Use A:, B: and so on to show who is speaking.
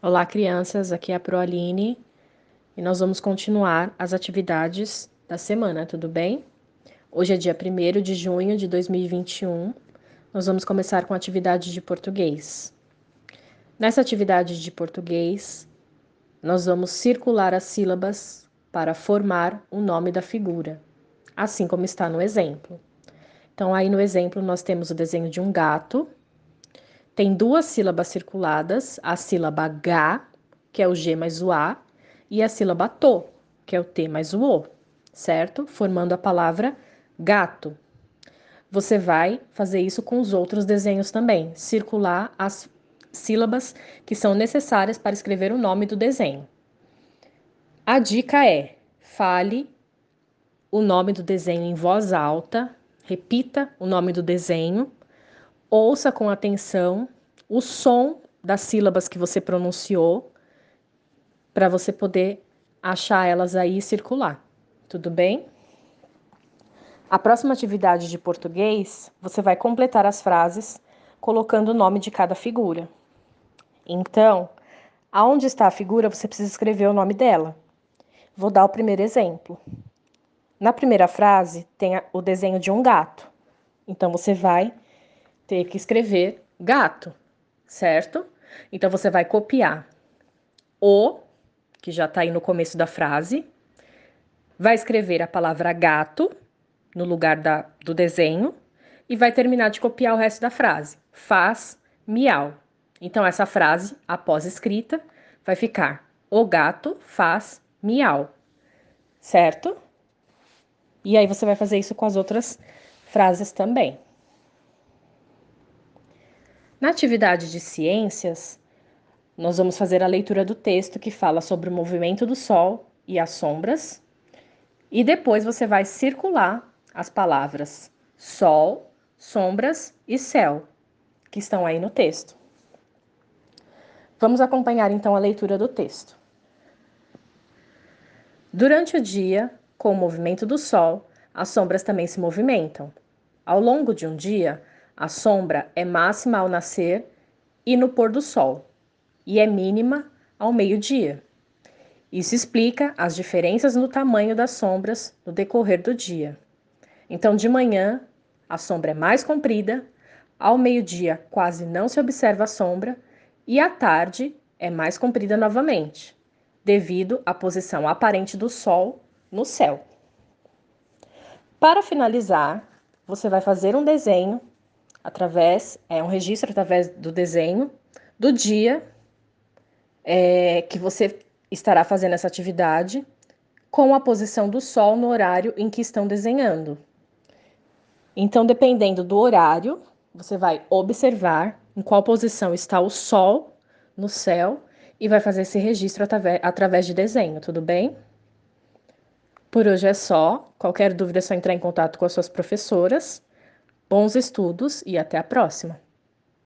A: Olá, crianças. Aqui é a Proaline e nós vamos continuar as atividades da semana, tudo bem? Hoje é dia 1 de junho de 2021. Nós vamos começar com a atividade de português. Nessa atividade de português, nós vamos circular as sílabas para formar o nome da figura, assim como está no exemplo. Então, aí no exemplo, nós temos o desenho de um gato tem duas sílabas circuladas, a sílaba G, que é o G mais o A, e a sílaba TO, que é o T mais o O, certo? Formando a palavra gato. Você vai fazer isso com os outros desenhos também, circular as sílabas que são necessárias para escrever o nome do desenho. A dica é: fale o nome do desenho em voz alta, repita o nome do desenho ouça com atenção o som das sílabas que você pronunciou para você poder achar elas aí e circular. Tudo bem? A próxima atividade de português, você vai completar as frases colocando o nome de cada figura. Então, aonde está a figura, você precisa escrever o nome dela. Vou dar o primeiro exemplo. Na primeira frase tem o desenho de um gato. Então você vai ter que escrever gato, certo? Então você vai copiar o, que já está aí no começo da frase, vai escrever a palavra gato no lugar da, do desenho e vai terminar de copiar o resto da frase. Faz miau. Então, essa frase, após escrita, vai ficar: O gato faz miau. Certo? E aí você vai fazer isso com as outras frases também. Na atividade de ciências, nós vamos fazer a leitura do texto que fala sobre o movimento do Sol e as sombras, e depois você vai circular as palavras Sol, sombras e céu, que estão aí no texto. Vamos acompanhar então a leitura do texto. Durante o dia, com o movimento do Sol, as sombras também se movimentam. Ao longo de um dia, a sombra é máxima ao nascer e no pôr do sol, e é mínima ao meio-dia. Isso explica as diferenças no tamanho das sombras no decorrer do dia. Então, de manhã, a sombra é mais comprida, ao meio-dia quase não se observa a sombra e à tarde é mais comprida novamente, devido à posição aparente do Sol no céu. Para finalizar, você vai fazer um desenho através, é um registro através do desenho do dia é, que você estará fazendo essa atividade com a posição do sol no horário em que estão desenhando. Então, dependendo do horário, você vai observar em qual posição está o sol no céu e vai fazer esse registro através, de desenho, tudo bem? Por hoje é só. Qualquer dúvida é só entrar em contato com as suas professoras. Bons estudos e até a próxima!